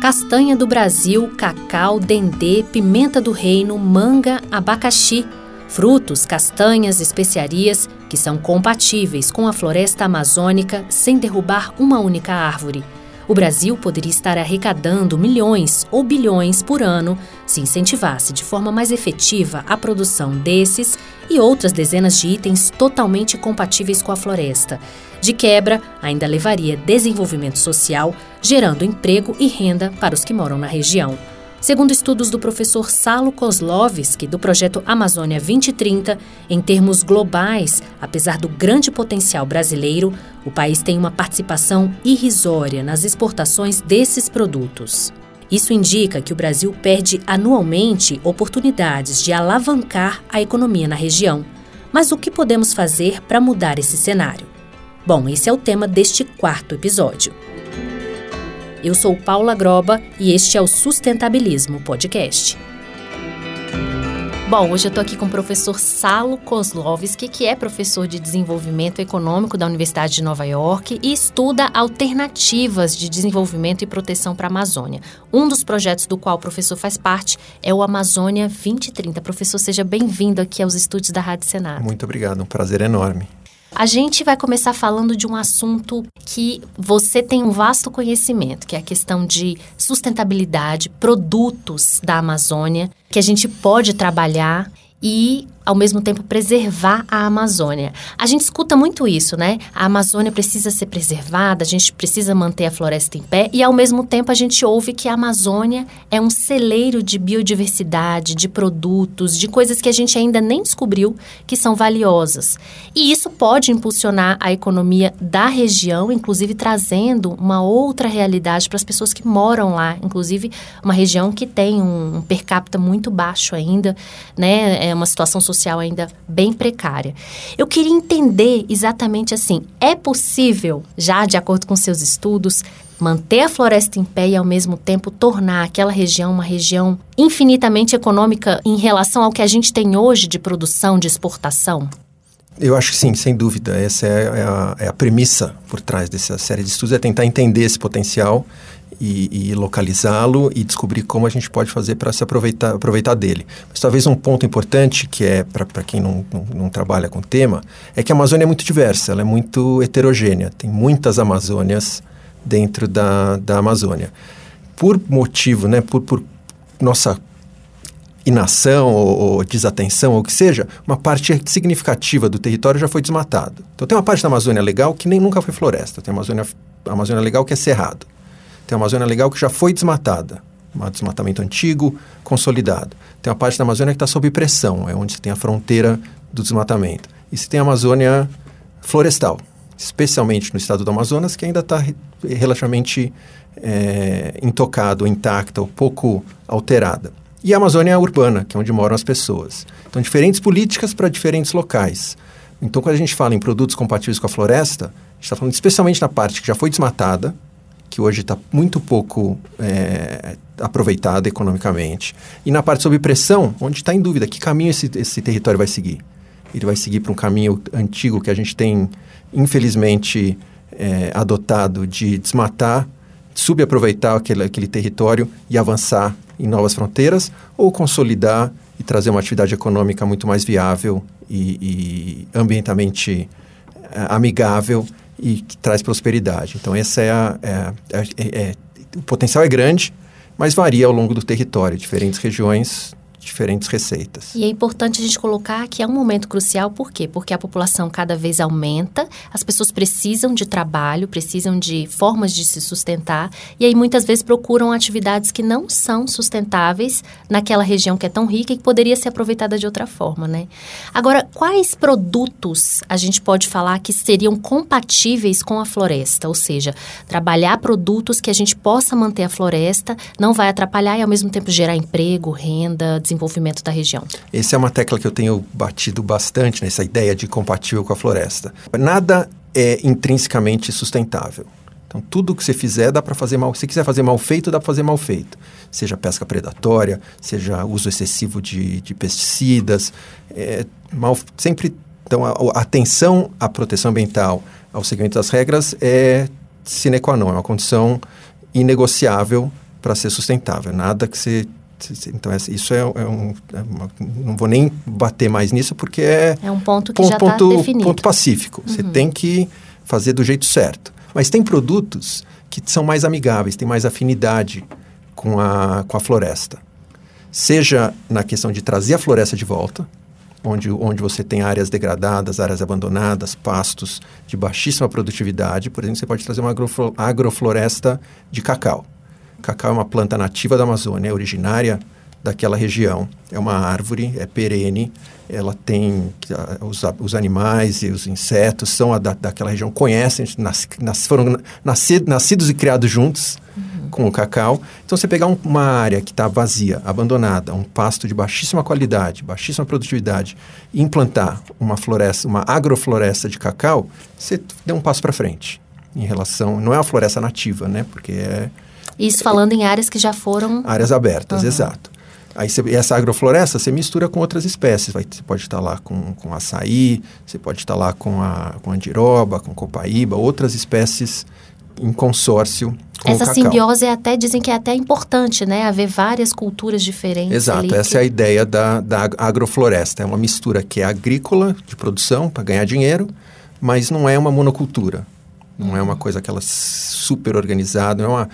castanha do Brasil, cacau, dendê, pimenta do reino, manga, abacaxi, frutos, castanhas, especiarias que são compatíveis com a floresta amazônica sem derrubar uma única árvore. O Brasil poderia estar arrecadando milhões ou bilhões por ano se incentivasse de forma mais efetiva a produção desses e outras dezenas de itens totalmente compatíveis com a floresta. De quebra, ainda levaria desenvolvimento social, gerando emprego e renda para os que moram na região. Segundo estudos do professor Salo Kozlovski, do projeto Amazônia 2030, em termos globais, apesar do grande potencial brasileiro, o país tem uma participação irrisória nas exportações desses produtos. Isso indica que o Brasil perde anualmente oportunidades de alavancar a economia na região. Mas o que podemos fazer para mudar esse cenário? Bom, esse é o tema deste quarto episódio. Eu sou Paula Groba e este é o Sustentabilismo Podcast. Bom, hoje eu estou aqui com o professor Salo Kozlovski, que é professor de desenvolvimento econômico da Universidade de Nova York e estuda alternativas de desenvolvimento e proteção para a Amazônia. Um dos projetos do qual o professor faz parte é o Amazônia 2030. Professor, seja bem-vindo aqui aos estúdios da Rádio Senado. Muito obrigado, um prazer enorme. A gente vai começar falando de um assunto que você tem um vasto conhecimento, que é a questão de sustentabilidade, produtos da Amazônia, que a gente pode trabalhar e ao mesmo tempo preservar a Amazônia. A gente escuta muito isso, né? A Amazônia precisa ser preservada, a gente precisa manter a floresta em pé e ao mesmo tempo a gente ouve que a Amazônia é um celeiro de biodiversidade, de produtos, de coisas que a gente ainda nem descobriu que são valiosas. E isso pode impulsionar a economia da região, inclusive trazendo uma outra realidade para as pessoas que moram lá, inclusive uma região que tem um per capita muito baixo ainda, né? É uma situação social ainda bem precária. Eu queria entender exatamente assim: é possível, já de acordo com seus estudos, manter a floresta em pé e ao mesmo tempo tornar aquela região uma região infinitamente econômica em relação ao que a gente tem hoje de produção, de exportação? Eu acho que sim, sem dúvida. Essa é a, é a premissa por trás dessa série de estudos, é tentar entender esse potencial e, e localizá-lo e descobrir como a gente pode fazer para se aproveitar, aproveitar dele. Mas talvez um ponto importante, que é para quem não, não, não, trabalha com o tema, é que a Amazônia é muito diversa, ela é muito heterogênea. Tem muitas Amazônias dentro da, da Amazônia. Por motivo, né, por, por nossa inação ou, ou, desatenção, ou o que seja, uma parte significativa do território já foi desmatado. Então tem uma parte da Amazônia legal que nem nunca foi floresta, tem a Amazônia, a Amazônia legal que é cerrado. Tem uma Amazônia legal que já foi desmatada, um desmatamento antigo, consolidado. Tem uma parte da Amazônia que está sob pressão, é onde você tem a fronteira do desmatamento. E você tem a Amazônia florestal, especialmente no estado do Amazonas, que ainda está relativamente é, intocado, intacta ou pouco alterada. E a Amazônia urbana, que é onde moram as pessoas. Então, diferentes políticas para diferentes locais. Então, quando a gente fala em produtos compatíveis com a floresta, a gente está falando especialmente na parte que já foi desmatada, que hoje está muito pouco é, aproveitada economicamente. E na parte sob pressão, onde está em dúvida que caminho esse, esse território vai seguir. Ele vai seguir para um caminho antigo que a gente tem, infelizmente, é, adotado de desmatar, subaproveitar aquele, aquele território e avançar em novas fronteiras, ou consolidar e trazer uma atividade econômica muito mais viável e, e ambientalmente é, amigável e que traz prosperidade. Então, essa é a, é, é, é, é o potencial é grande, mas varia ao longo do território. Diferentes regiões diferentes receitas. E é importante a gente colocar que é um momento crucial, por quê? Porque a população cada vez aumenta, as pessoas precisam de trabalho, precisam de formas de se sustentar, e aí muitas vezes procuram atividades que não são sustentáveis naquela região que é tão rica e que poderia ser aproveitada de outra forma, né? Agora, quais produtos a gente pode falar que seriam compatíveis com a floresta? Ou seja, trabalhar produtos que a gente possa manter a floresta, não vai atrapalhar e ao mesmo tempo gerar emprego, renda, desenvolvimento da região. Essa é uma tecla que eu tenho batido bastante nessa ideia de compatível com a floresta. Nada é intrinsecamente sustentável. Então, tudo que você fizer dá para fazer mal. Se quiser fazer mal feito, dá para fazer mal feito. Seja pesca predatória, seja uso excessivo de, de pesticidas. É, mal, sempre. Então, a, a atenção à proteção ambiental, ao seguimento das regras, é sine qua non, é uma condição inegociável para ser sustentável. Nada que você então, isso é, é, um. É uma, não vou nem bater mais nisso, porque é. É um ponto que ponto, já está definido. Ponto pacífico. Uhum. Você tem que fazer do jeito certo. Mas tem produtos que são mais amigáveis, têm mais afinidade com a, com a floresta. Seja na questão de trazer a floresta de volta, onde, onde você tem áreas degradadas, áreas abandonadas, pastos de baixíssima produtividade. Por exemplo, você pode trazer uma agrofloresta de cacau. Cacau é uma planta nativa da Amazônia, é originária daquela região. É uma árvore, é perene, ela tem os, os animais e os insetos são a, da, daquela região, conhecem, nas, nas, foram nascidos, nascidos e criados juntos uhum. com o cacau. Então, você pegar um, uma área que está vazia, abandonada, um pasto de baixíssima qualidade, baixíssima produtividade, e implantar uma floresta, uma agrofloresta de cacau, você deu um passo para frente em relação, não é uma floresta nativa, né? Porque é isso falando em áreas que já foram. Áreas abertas, uhum. exato. Aí você, essa agrofloresta você mistura com outras espécies. Vai, você pode estar lá com, com açaí, você pode estar lá com a com andiroba, com copaíba, outras espécies em consórcio com Essa simbiose é até, dizem que é até importante, né? Haver várias culturas diferentes. Exato, essa que... é a ideia da, da agrofloresta. É uma mistura que é agrícola, de produção, para ganhar dinheiro, mas não é uma monocultura. Não é uma coisa aquela super organizada, não é uma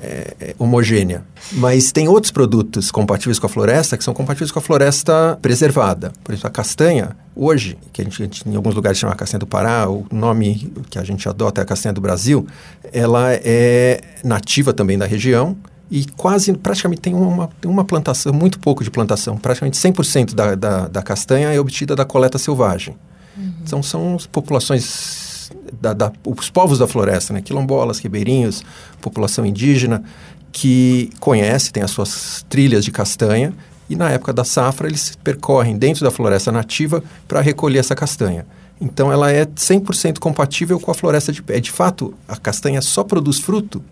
é, é, homogênea. Mas tem outros produtos compatíveis com a floresta que são compatíveis com a floresta preservada. Por exemplo, a castanha, hoje, que a gente, a gente em alguns lugares chama castanha do Pará, o nome que a gente adota é a castanha do Brasil, ela é nativa também da região e quase, praticamente tem uma, tem uma plantação, muito pouco de plantação, praticamente 100% da, da, da castanha é obtida da coleta selvagem. Uhum. Então, são populações da, da, os povos da floresta, né? quilombolas, ribeirinhos, população indígena, que conhece, tem as suas trilhas de castanha, e na época da safra eles percorrem dentro da floresta nativa para recolher essa castanha. Então ela é 100% compatível com a floresta de pé. De fato, a castanha só produz fruto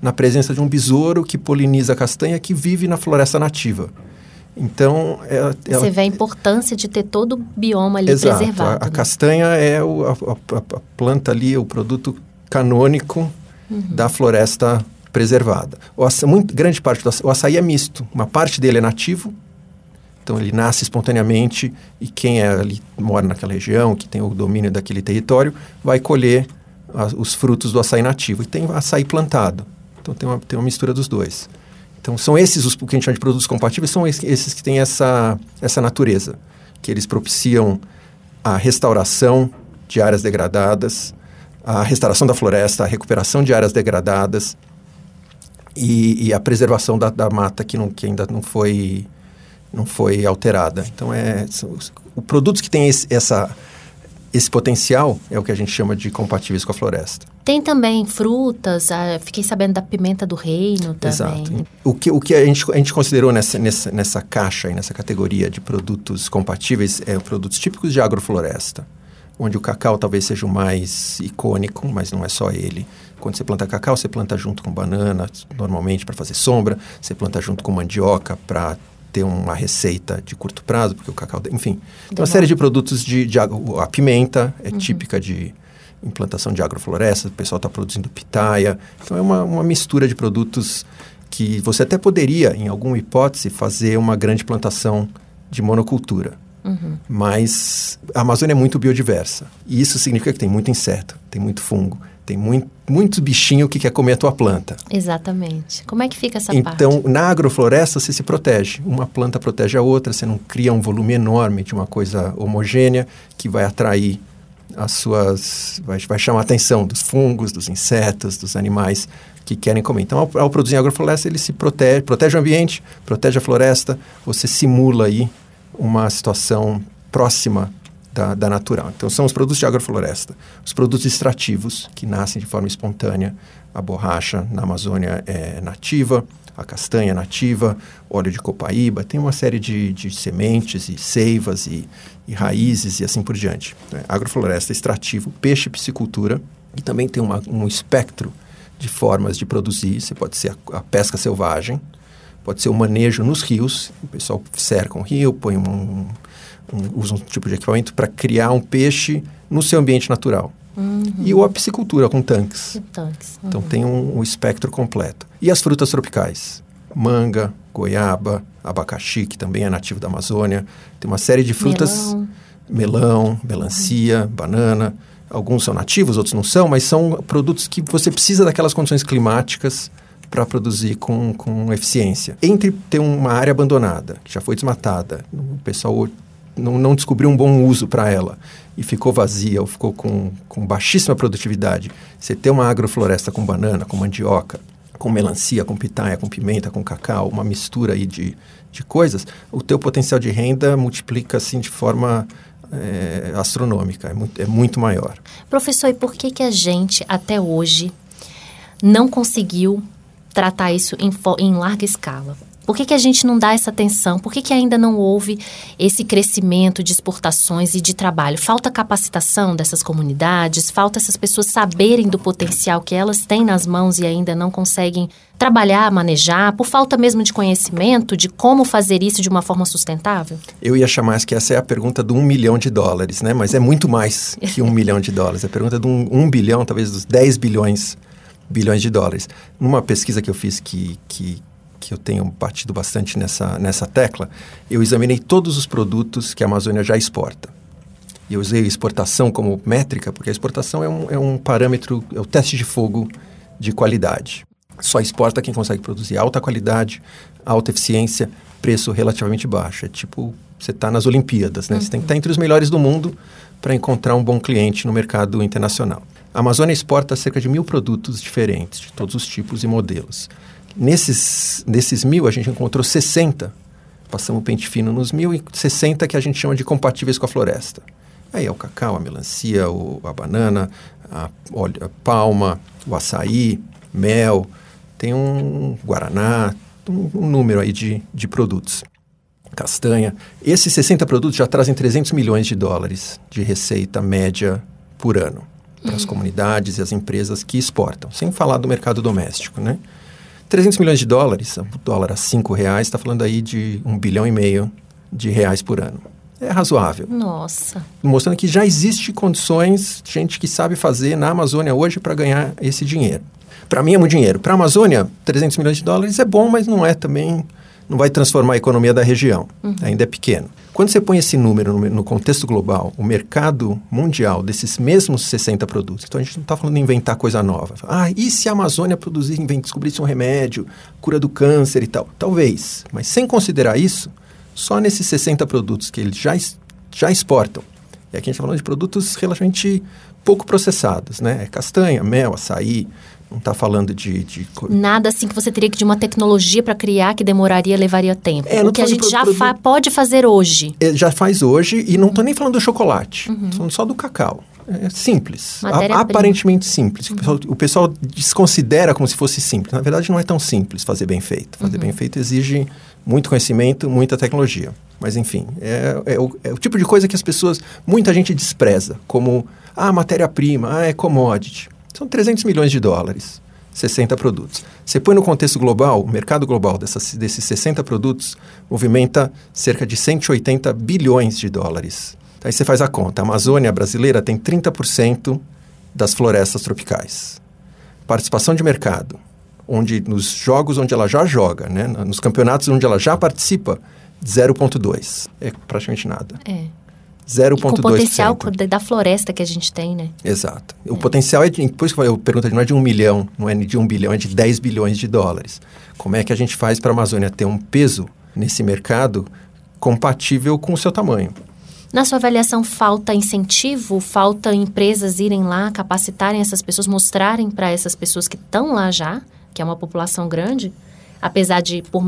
na presença de um besouro que poliniza a castanha que vive na floresta nativa. Então, ela, ela, Você vê a importância de ter todo o bioma ali exato, preservado. A, a né? castanha é o, a, a, a, planta ali, o produto canônico uhum. da floresta preservada. O açaí, muito, grande parte do açaí, o açaí é misto. Uma parte dele é nativo, então ele nasce espontaneamente e quem é ali, mora naquela região, que tem o domínio daquele território, vai colher os frutos do açaí nativo. E tem açaí plantado. Então tem uma, tem uma mistura dos dois. Então, são esses os que a gente chama de produtos compatíveis, são esses que têm essa, essa natureza, que eles propiciam a restauração de áreas degradadas, a restauração da floresta, a recuperação de áreas degradadas e, e a preservação da, da, mata que, não, que ainda não foi, não foi alterada. Então, é, são, os, produtos que têm esse, essa esse potencial é o que a gente chama de compatíveis com a floresta. Tem também frutas, ah, fiquei sabendo da pimenta do reino também. Exato. O que, o que a, gente, a gente considerou nessa, nessa, nessa caixa, nessa categoria de produtos compatíveis, é produtos típicos de agrofloresta, onde o cacau talvez seja o mais icônico, mas não é só ele. Quando você planta cacau, você planta junto com banana, normalmente para fazer sombra, você planta junto com mandioca para ter uma receita de curto prazo, porque o cacau, enfim, tem uma série de produtos de, de a pimenta é uhum. típica de implantação de agrofloresta, o pessoal está produzindo pitaia, então é uma, uma mistura de produtos que você até poderia, em alguma hipótese, fazer uma grande plantação de monocultura. Uhum. Mas a Amazônia é muito biodiversa. E isso significa que tem muito inseto, tem muito fungo, tem muito, muito bichinho que quer comer a tua planta. Exatamente. Como é que fica essa então, parte? Então, na agrofloresta, você se protege. Uma planta protege a outra, você não cria um volume enorme de uma coisa homogênea que vai atrair as suas. vai, vai chamar a atenção dos fungos, dos insetos, dos animais que querem comer. Então, ao, ao produzir agrofloresta, ele se protege, protege o ambiente, protege a floresta, você simula aí uma situação próxima da, da, natural. Então, são os produtos de agrofloresta. Os produtos extrativos, que nascem de forma espontânea. A borracha na Amazônia é nativa, a castanha é nativa, óleo de copaíba, tem uma série de, de sementes e seivas e, e, raízes e assim por diante. É, agrofloresta extrativo, peixe piscicultura, e também tem uma, um espectro de formas de produzir. Você pode ser a, a pesca selvagem, pode ser o manejo nos rios. O pessoal cerca um rio, põe um, usa um tipo de equipamento para criar um peixe no seu ambiente natural. Uhum. E ou a piscicultura com tanques. tanques. Então, uhum. Então tem um, um, espectro completo. E as frutas tropicais? Manga, goiaba, abacaxi, que também é nativo da Amazônia. Tem uma série de frutas. Melão. Melão, melancia, banana. Alguns são nativos, outros não são, mas são produtos que você precisa daquelas condições climáticas para produzir com, com eficiência. Entre ter uma área abandonada, que já foi desmatada, o pessoal não, não descobriu um bom uso para ela e ficou vazia ou ficou com, com baixíssima produtividade, você ter uma agrofloresta com banana, com mandioca, com melancia, com pitaia, com pimenta, com cacau, uma mistura aí de, de coisas, o teu potencial de renda multiplica assim de forma é, astronômica, é muito, é muito maior. Professor, e por que, que a gente, até hoje, não conseguiu tratar isso em, em larga escala? Por que, que a gente não dá essa atenção? Por que, que ainda não houve esse crescimento de exportações e de trabalho? Falta capacitação dessas comunidades? Falta essas pessoas saberem do potencial que elas têm nas mãos e ainda não conseguem trabalhar, manejar? Por falta mesmo de conhecimento de como fazer isso de uma forma sustentável? Eu ia chamar que essa é a pergunta do um milhão de dólares, né? Mas é muito mais que um milhão de dólares. É a pergunta de um, um bilhão, talvez dos 10 bilhões bilhões de dólares. Numa pesquisa que eu fiz que, que que eu tenho batido bastante nessa, nessa tecla, eu examinei todos os produtos que a Amazônia já exporta. E eu usei exportação como métrica, porque a exportação é um, é um parâmetro, é o teste de fogo de qualidade. Só exporta quem consegue produzir alta qualidade, alta eficiência, preço relativamente baixo. É tipo, você está nas Olimpíadas, né? Uhum. Você tem que estar tá entre os melhores do mundo para encontrar um bom cliente no mercado internacional. A Amazônia exporta cerca de mil produtos diferentes, de todos os tipos e modelos. Nesses, nesses mil, a gente encontrou 60, passamos o pente fino nos mil, e 60 que a gente chama de compatíveis com a floresta. Aí é o cacau, a melancia, o, a banana, a, a palma, o açaí, mel, tem um guaraná, um, um número aí de, de produtos. Castanha. Esses 60 produtos já trazem 300 milhões de dólares de receita média por ano para as uhum. comunidades e as empresas que exportam, sem falar do mercado doméstico, né? 300 milhões de dólares, o dólar a 5 reais, está falando aí de um bilhão e meio de reais por ano. É razoável. Nossa. Mostrando que já existe condições, gente que sabe fazer na Amazônia hoje para ganhar esse dinheiro. Para mim é muito dinheiro. Para a Amazônia, 300 milhões de dólares é bom, mas não é também não vai transformar a economia da região. Uhum. Ainda é pequeno. Quando você põe esse número no, no, contexto global, o mercado mundial desses mesmos 60 produtos, então a gente não está falando de inventar coisa nova. Ah, e se a Amazônia produzir, descobrisse um remédio, cura do câncer e tal? Talvez, mas sem considerar isso, só nesses 60 produtos que eles já, já exportam, e aqui a gente está falando de produtos relativamente pouco processados, né? É castanha, mel, açaí, não está falando de, de, Nada assim que você teria que de uma tecnologia para criar que demoraria, levaria tempo. É, o que a gente já fa pode fazer hoje. É, já faz hoje, e não estou nem falando do chocolate, uhum. falando só do cacau. É simples, a, aparentemente simples. Uhum. O, pessoal, o, pessoal, desconsidera como se fosse simples. Na verdade, não é tão simples fazer bem feito. Fazer uhum. bem feito exige muito conhecimento, muita tecnologia. Mas, enfim, é, é, o, é o tipo de coisa que as pessoas, muita gente despreza, como, ah, matéria-prima, ah, é commodity. São 300 milhões de dólares, 60 produtos. Você põe no contexto global, o mercado global dessas, desses 60 produtos movimenta cerca de 180 bilhões de dólares. Aí você faz a conta. A Amazônia brasileira tem 30% das florestas tropicais. Participação de mercado, onde nos jogos onde ela já joga, né, nos campeonatos onde ela já participa, 0,2. É praticamente nada. É. 0,2%. Com o potencial da floresta que a gente tem, né? Exato. O é. potencial é de, depois que eu pergunto, não é de um milhão, não é de um bilhão, é de 10 bilhões de dólares. Como é que a gente faz para a Amazônia ter um peso nesse mercado compatível com o seu tamanho? Na sua avaliação, falta incentivo? Falta empresas irem lá, capacitarem essas pessoas, mostrarem para essas pessoas que estão lá já, que é uma população grande? Apesar de por,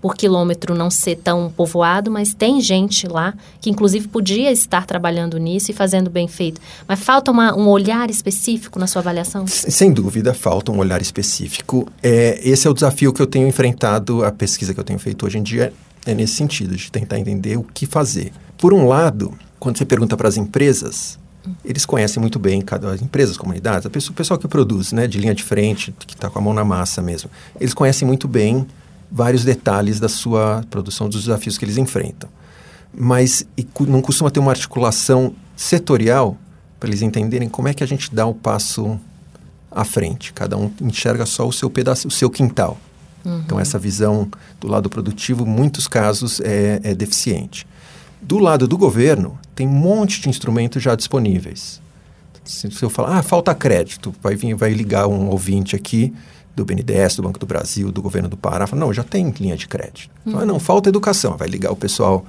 por quilômetro não ser tão povoado, mas tem gente lá que inclusive podia estar trabalhando nisso e fazendo bem feito. Mas falta uma, um olhar específico na sua avaliação? Sem dúvida, falta um olhar específico. É, esse é o desafio que eu tenho enfrentado, a pesquisa que eu tenho feito hoje em dia é nesse sentido, de tentar entender o que fazer. Por um lado, quando você pergunta para as empresas, eles conhecem muito bem cada as empresas, comunidades, a pessoa, o pessoal que produz, né, de linha de frente, que está com a mão na massa mesmo. Eles conhecem muito bem vários detalhes da sua produção, dos desafios que eles enfrentam. Mas não costuma ter uma articulação setorial para eles entenderem como é que a gente dá o passo à frente. Cada um enxerga só o seu pedaço, o seu quintal. Uhum. Então, essa visão do lado produtivo, em muitos casos, é, é deficiente. Do lado do governo, tem um monte de instrumentos já disponíveis. Se, se eu falar, ah, falta crédito, vai, vir, vai ligar um ouvinte aqui do BNDES, do Banco do Brasil, do governo do Pará, fala, não, já tem linha de crédito. Uhum. Fala, não, falta educação, vai ligar o pessoal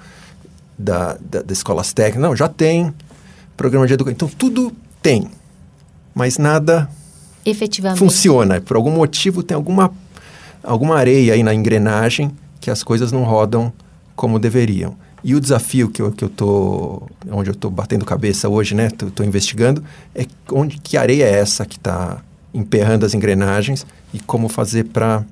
da, da, das escolas técnicas, não, já tem programa de educação. Então, tudo tem, mas nada efetivamente funciona. Por algum motivo tem alguma, alguma areia aí na engrenagem que as coisas não rodam como deveriam. E o desafio que eu, que eu tô, onde eu estou batendo cabeça hoje, né, estou investigando, é onde que areia é essa que está emperrando as engrenagens e como fazer para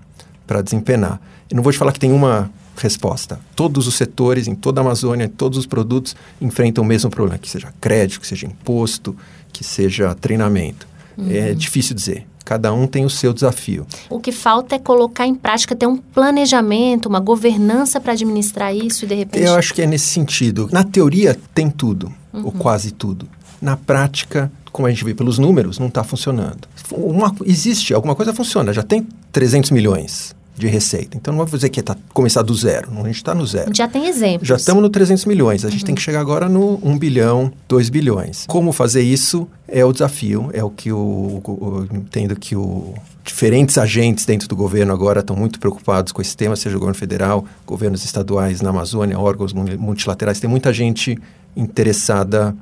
desempenar. Eu não vou te falar que tem uma resposta. Todos os setores, em toda a Amazônia, todos os produtos enfrentam o mesmo problema, que seja crédito, que seja imposto, que seja treinamento. É uhum. É difícil dizer. Cada um tem o seu desafio. O que falta é colocar em prática, ter um planejamento, uma governança para administrar isso e de repente. Eu acho que é nesse sentido. Na teoria tem tudo, uhum. ou quase tudo. Na prática, como a gente vê pelos números, não está funcionando. Uma, existe, alguma coisa funciona, já tem 300 milhões de receita. Então não vou dizer que é tá, começar do zero, a gente está no zero. Já tem exemplos. Já estamos no 300 milhões, a gente uhum. tem que chegar agora no 1 bilhão, 2 bilhões. Como fazer isso é o desafio, é o que o, o entendo que o diferentes agentes dentro do governo agora estão muito preocupados com esse tema, seja o governo federal, governos estaduais na Amazônia, órgãos multilaterais, tem muita gente interessada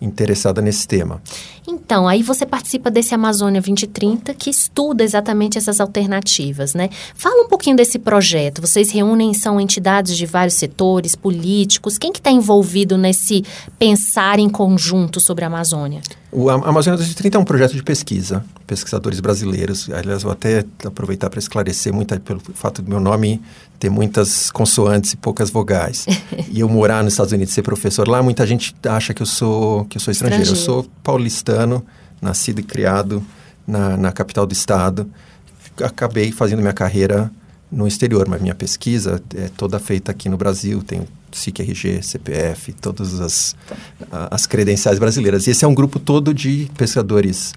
interessada nesse tema. Então, aí você participa desse Amazônia 2030 que estuda exatamente essas alternativas, né? Fala um pouquinho desse projeto. Vocês reúnem, são entidades de vários setores, políticos. Quem que está envolvido nesse pensar em conjunto sobre a Amazônia? O Amazônia 2030 é um projeto de pesquisa, pesquisadores brasileiros. Aliás, vou até aproveitar para esclarecer muito pelo fato do meu nome ter muitas consoantes e poucas vogais. e eu morar nos Estados Unidos e ser professor lá, muita gente acha que eu sou, que eu sou estrangeiro. estrangeiro. Eu sou paulistano, nascido e criado na, na capital do estado. Acabei fazendo minha carreira no exterior, mas minha pesquisa é toda feita aqui no Brasil. Tenho SIC RG, CPF, todas as, as credenciais brasileiras. E esse é um grupo todo de pesquisadores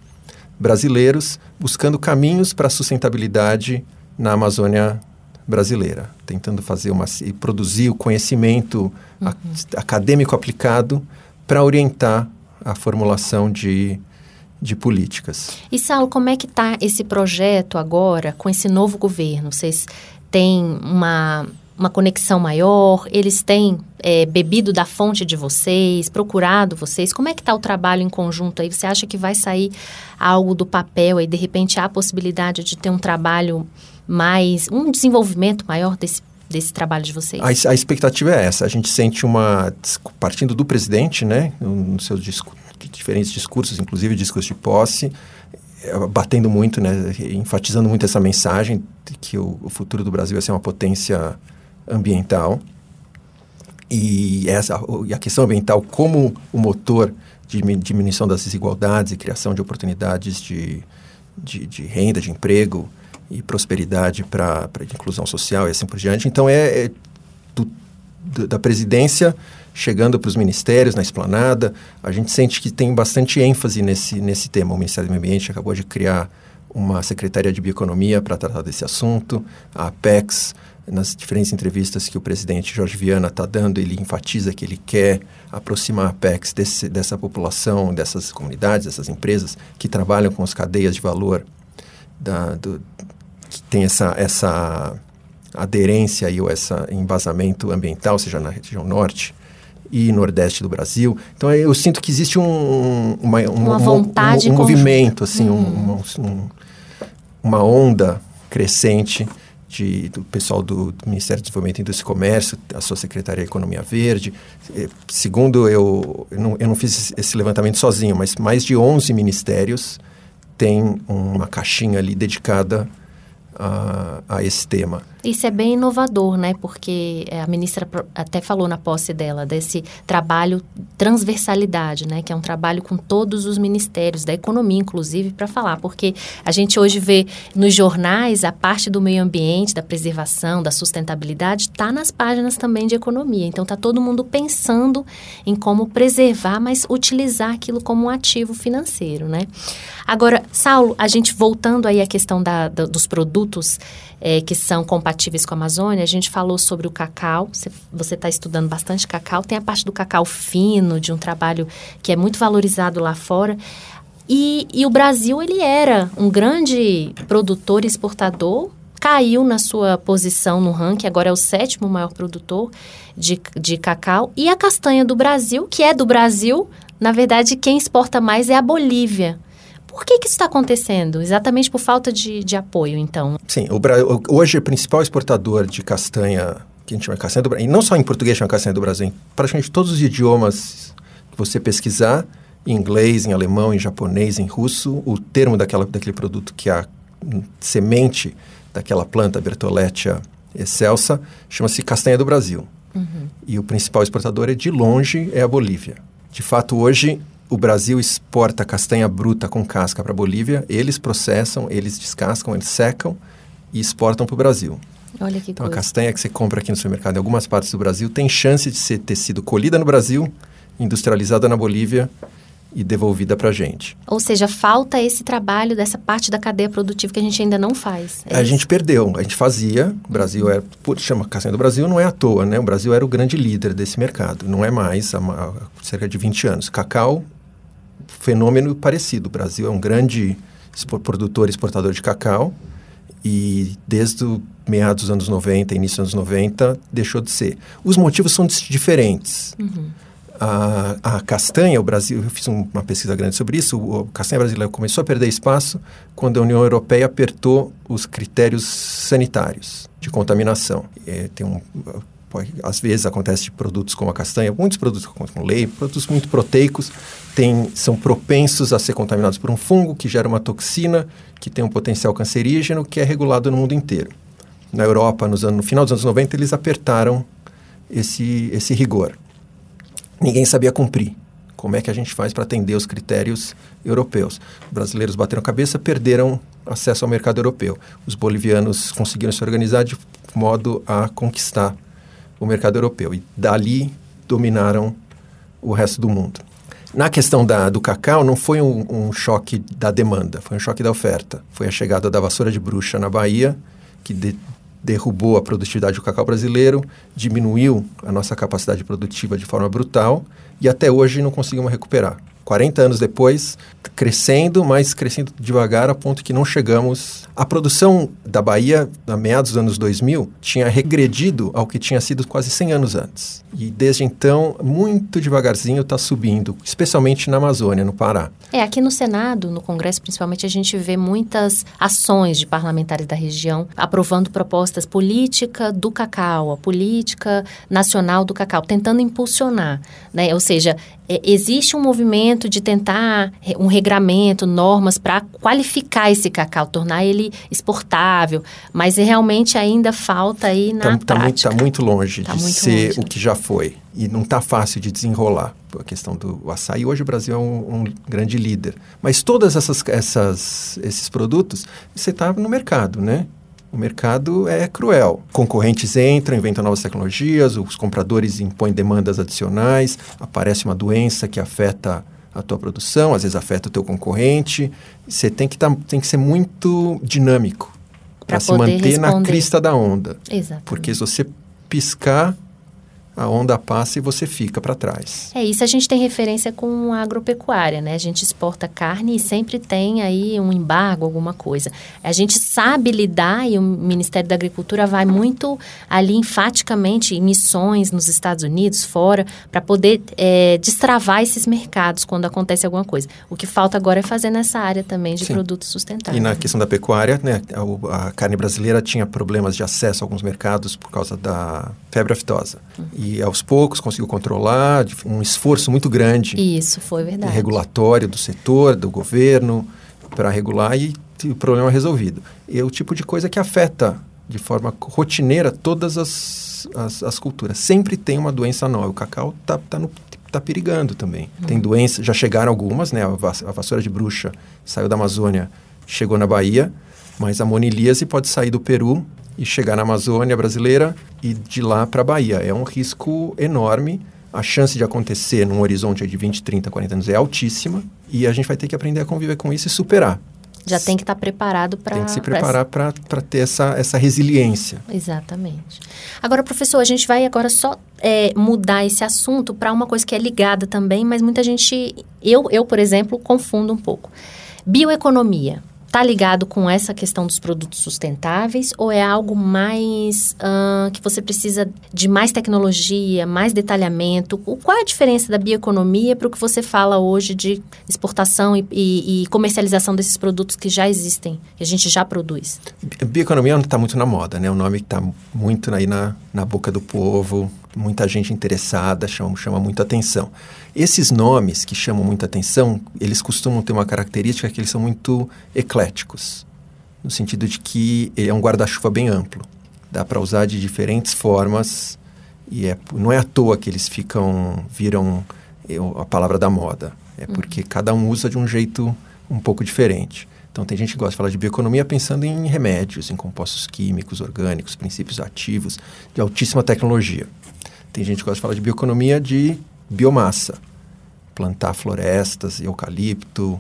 brasileiros buscando caminhos para a sustentabilidade na Amazônia brasileira, tentando fazer uma e produzir o conhecimento uhum. a, acadêmico aplicado para orientar a formulação de, de políticas. E Saulo, como é que está esse projeto agora com esse novo governo? Vocês têm uma uma conexão maior? Eles têm é, bebido da fonte de vocês, procurado vocês? Como é que está o trabalho em conjunto aí? Você acha que vai sair algo do papel e de repente há a possibilidade de ter um trabalho mais, um desenvolvimento maior desse desse trabalho de vocês? A, a, expectativa é essa. A gente sente uma. Partindo do presidente, né, nos seus discos, diferentes discursos, inclusive discursos de posse, é, batendo muito, né, enfatizando muito essa mensagem que o, o futuro do Brasil vai ser uma potência ambiental e, essa, e a questão ambiental como o motor de diminuição das desigualdades e criação de oportunidades de, de, de renda, de emprego e prosperidade para inclusão social e assim por diante. Então, é, é do, da presidência chegando para os ministérios, na esplanada, a gente sente que tem bastante ênfase nesse, nesse tema. O Ministério do Meio Ambiente acabou de criar uma Secretaria de Bioeconomia para tratar desse assunto, a Apex nas diferentes entrevistas que o presidente Jorge Viana está dando, ele enfatiza que ele quer aproximar a Apex desse, dessa população, dessas comunidades, dessas empresas que trabalham com as cadeias de valor, da, do, que tem essa, essa aderência e ou esse embasamento ambiental, seja na região norte e nordeste do Brasil. Então eu sinto que existe um, uma, uma, vontade um, um, um movimento, assim, hum. um, uma onda crescente de, do pessoal do, do, Ministério do Desenvolvimento, Indústria e Comércio, a sua Secretaria de Economia Verde. Segundo, eu, eu, não, eu não fiz esse levantamento sozinho, mas mais de 11 ministérios têm uma caixinha ali dedicada a, a, esse tema. Isso é bem inovador, né? Porque é, a ministra até falou na posse dela desse trabalho transversalidade, né? Que é um trabalho com todos os ministérios da economia, inclusive, para falar, porque a gente hoje vê nos jornais a parte do meio ambiente, da preservação, da sustentabilidade, está nas páginas também de economia. Então está todo mundo pensando em como preservar, mas utilizar aquilo como um ativo financeiro, né? Agora, Saulo, a gente voltando aí à questão da, da, dos produtos é, que são compatíveis com a Amazônia, a gente falou sobre o cacau, você está estudando bastante cacau, tem a parte do cacau fino, de um trabalho que é muito valorizado lá fora. E, e o Brasil, ele era um grande produtor exportador, caiu na sua posição no ranking, agora é o sétimo maior produtor de, de cacau. E a castanha do Brasil, que é do Brasil, na verdade, quem exporta mais é a Bolívia. Por que, que isso está acontecendo? Exatamente por falta de, de apoio, então? Sim, o, hoje o principal exportador de castanha, que a gente chama de castanha do Brasil, e não só em português chama castanha do Brasil, em praticamente todos os idiomas que você pesquisar, em inglês, em alemão, em japonês, em russo, o termo daquela, daquele produto que é a semente daquela planta Bertholletia excelsa chama-se castanha do Brasil. Uhum. E o principal exportador é de longe é a Bolívia. De fato, hoje o Brasil exporta castanha bruta com casca para a Bolívia, eles processam, eles descascam, eles secam e exportam para o Brasil. Olha que então, coisa. a castanha que você compra aqui no supermercado em algumas partes do Brasil tem chance de ser, ter sido colhida no Brasil, industrializada na Bolívia e devolvida para a gente. Ou seja, falta esse trabalho dessa parte da cadeia produtiva que a gente ainda não faz. É a gente perdeu, a gente fazia, o Brasil era, chama castanha do Brasil não é à toa, né? O Brasil era o grande líder desse mercado, não é mais há, há cerca de 20 anos. Cacau fenômeno parecido. O Brasil é um grande produtor e exportador de cacau e desde o meados dos anos 90, início dos anos 90, deixou de ser. Os motivos são diferentes. Uhum. A, a, castanha, o Brasil, eu fiz um, uma pesquisa grande sobre isso, o, a castanha brasileira começou a perder espaço quando a União Europeia apertou os critérios sanitários de contaminação. É, tem um, às vezes acontece de produtos como a castanha, muitos produtos como leite, produtos muito proteicos, tem, são propensos a ser contaminados por um fungo que gera uma toxina que tem um potencial cancerígeno que é regulado no mundo inteiro. Na Europa, nos anos, no final dos anos 90, eles apertaram esse, esse rigor. Ninguém sabia cumprir. Como é que a gente faz para atender os critérios europeus? Os brasileiros bateram cabeça, perderam acesso ao mercado europeu. Os bolivianos conseguiram se organizar de modo a conquistar o mercado europeu. E dali dominaram o resto do mundo. Na questão da, do cacau, não foi um, um, choque da demanda, foi um choque da oferta. Foi a chegada da vassoura de bruxa na Bahia, que de, derrubou a produtividade do cacau brasileiro, diminuiu a nossa capacidade produtiva de forma brutal e até hoje não conseguimos recuperar. 40 anos depois, crescendo, mas crescendo devagar a ponto que não chegamos. A produção da Bahia, a meados dos anos 2000, tinha regredido ao que tinha sido quase 100 anos antes. E desde então, muito devagarzinho está subindo, especialmente na Amazônia, no Pará. É, aqui no Senado, no Congresso principalmente, a gente vê muitas ações de parlamentares da região aprovando propostas política do cacau, a política nacional do cacau, tentando impulsionar, né? Ou seja, é, existe um movimento de tentar um regramento, normas para qualificar esse cacau, tornar ele exportável, mas realmente ainda falta aí na tá, tá prática. Está muito, muito, longe tá de muito ser longe. o que já foi. E não está fácil de desenrolar a questão do açaí. Hoje o Brasil é um, um grande líder. Mas todos essas, essas, esses produtos, você está no mercado, né? O mercado é cruel. Concorrentes entram, inventam novas tecnologias, os compradores impõem demandas adicionais, aparece uma doença que afeta a tua produção, às vezes afeta o teu concorrente. Você tem que, tá, tem que ser muito dinâmico para se manter responder. na crista da onda. Porque se você piscar, a onda passa e você fica para trás. É isso, a gente tem referência com a agropecuária, né? A gente exporta carne e sempre tem aí um embargo, alguma coisa. A gente sabe lidar e o Ministério da Agricultura vai muito ali enfaticamente em missões nos Estados Unidos, fora, para poder é, destravar esses mercados quando acontece alguma coisa. O que falta agora é fazer nessa área também de Sim. produtos sustentáveis. E na questão da pecuária, né? A, a, carne brasileira tinha problemas de acesso a alguns mercados por causa da febre aftosa. Hum e aos poucos conseguiu controlar, um esforço muito grande. Isso, foi verdade. Regulatório do setor, do governo, para regular e o problema é resolvido. É o tipo de coisa que afeta de forma rotineira todas as, as, as culturas. Sempre tem uma doença nova. O cacau está tá no está perigando também. Uhum. Tem doenças, já chegaram algumas, né? A, a vassoura de bruxa saiu da Amazônia, chegou na Bahia, mas a monilíase pode sair do Peru e chegar na Amazônia brasileira e de lá para a Bahia. É um risco enorme. A chance de acontecer num horizonte de 20, 30, 40 anos é altíssima e a gente vai ter que aprender a conviver com isso e superar. Já tem que estar tá preparado para... Tem que se preparar para ter essa, essa resiliência. Exatamente. Agora, professor, a gente vai agora só é, mudar esse assunto para uma coisa que é ligada também, mas muita gente... Eu, eu, por exemplo, confundo um pouco. Bioeconomia. Está ligado com essa questão dos produtos sustentáveis ou é algo mais uh, que você precisa de mais tecnologia, mais detalhamento? Qual é a diferença da bioeconomia para o que você fala hoje de exportação e, e, e, comercialização desses produtos que já existem, que a gente já produz? Bioeconomia está muito na moda, né? O nome está muito aí na, na boca do povo, muita gente interessada, chama, chama muita atenção. Esses nomes que chamam muita atenção, eles costumam ter uma característica que eles são muito ecléticos, no sentido de que é um guarda-chuva bem amplo. Dá para usar de diferentes formas e é, não é à toa que eles ficam, viram é, a palavra da moda. É uhum. porque cada um usa de um jeito um pouco diferente. Então, tem gente que gosta de falar de bioeconomia pensando em remédios, em compostos químicos, orgânicos, princípios ativos de altíssima tecnologia. Tem gente que gosta de falar de bioeconomia de biomassa. Plantar florestas, eucalipto,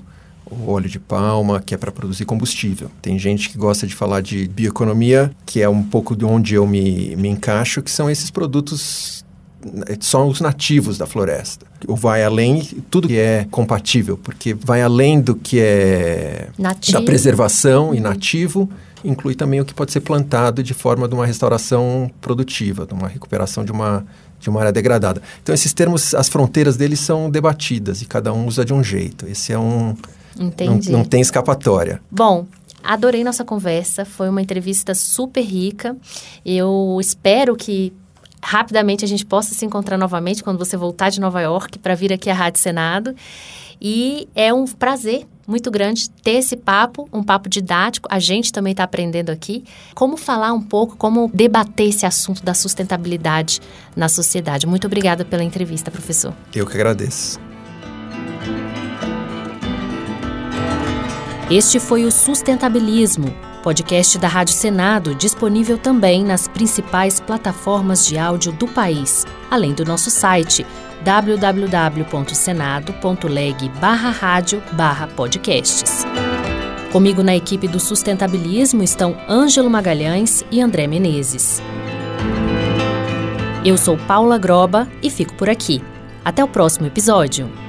óleo de palma, que é para produzir combustível. Tem gente que gosta de falar de bioeconomia, que é um pouco de onde eu me, me encaixo, que são esses produtos são os nativos da floresta. Ou vai além, tudo que é compatível, porque vai além do que é nativo. da preservação uhum. e nativo, inclui também o que pode ser plantado de forma de uma restauração produtiva, de uma recuperação de uma de uma área degradada. Então, esses termos, as fronteiras deles são debatidas e cada um usa de um jeito. Esse é um. Entendi. Não, não tem escapatória. Bom, adorei nossa conversa. Foi uma entrevista super rica. Eu espero que rapidamente a gente possa se encontrar novamente quando você voltar de Nova York para vir aqui à Rádio Senado. E é um prazer muito grande ter esse papo, um papo didático. A gente também está aprendendo aqui como falar um pouco, como debater esse assunto da sustentabilidade na sociedade. Muito obrigada pela entrevista, professor. Eu que agradeço. Este foi o Sustentabilismo, podcast da Rádio Senado, disponível também nas principais plataformas de áudio do país, além do nosso site www.senado.leg barra rádio barra podcasts. Comigo na equipe do sustentabilismo estão Ângelo Magalhães e André Menezes. Eu sou Paula Groba e fico por aqui. Até o próximo episódio.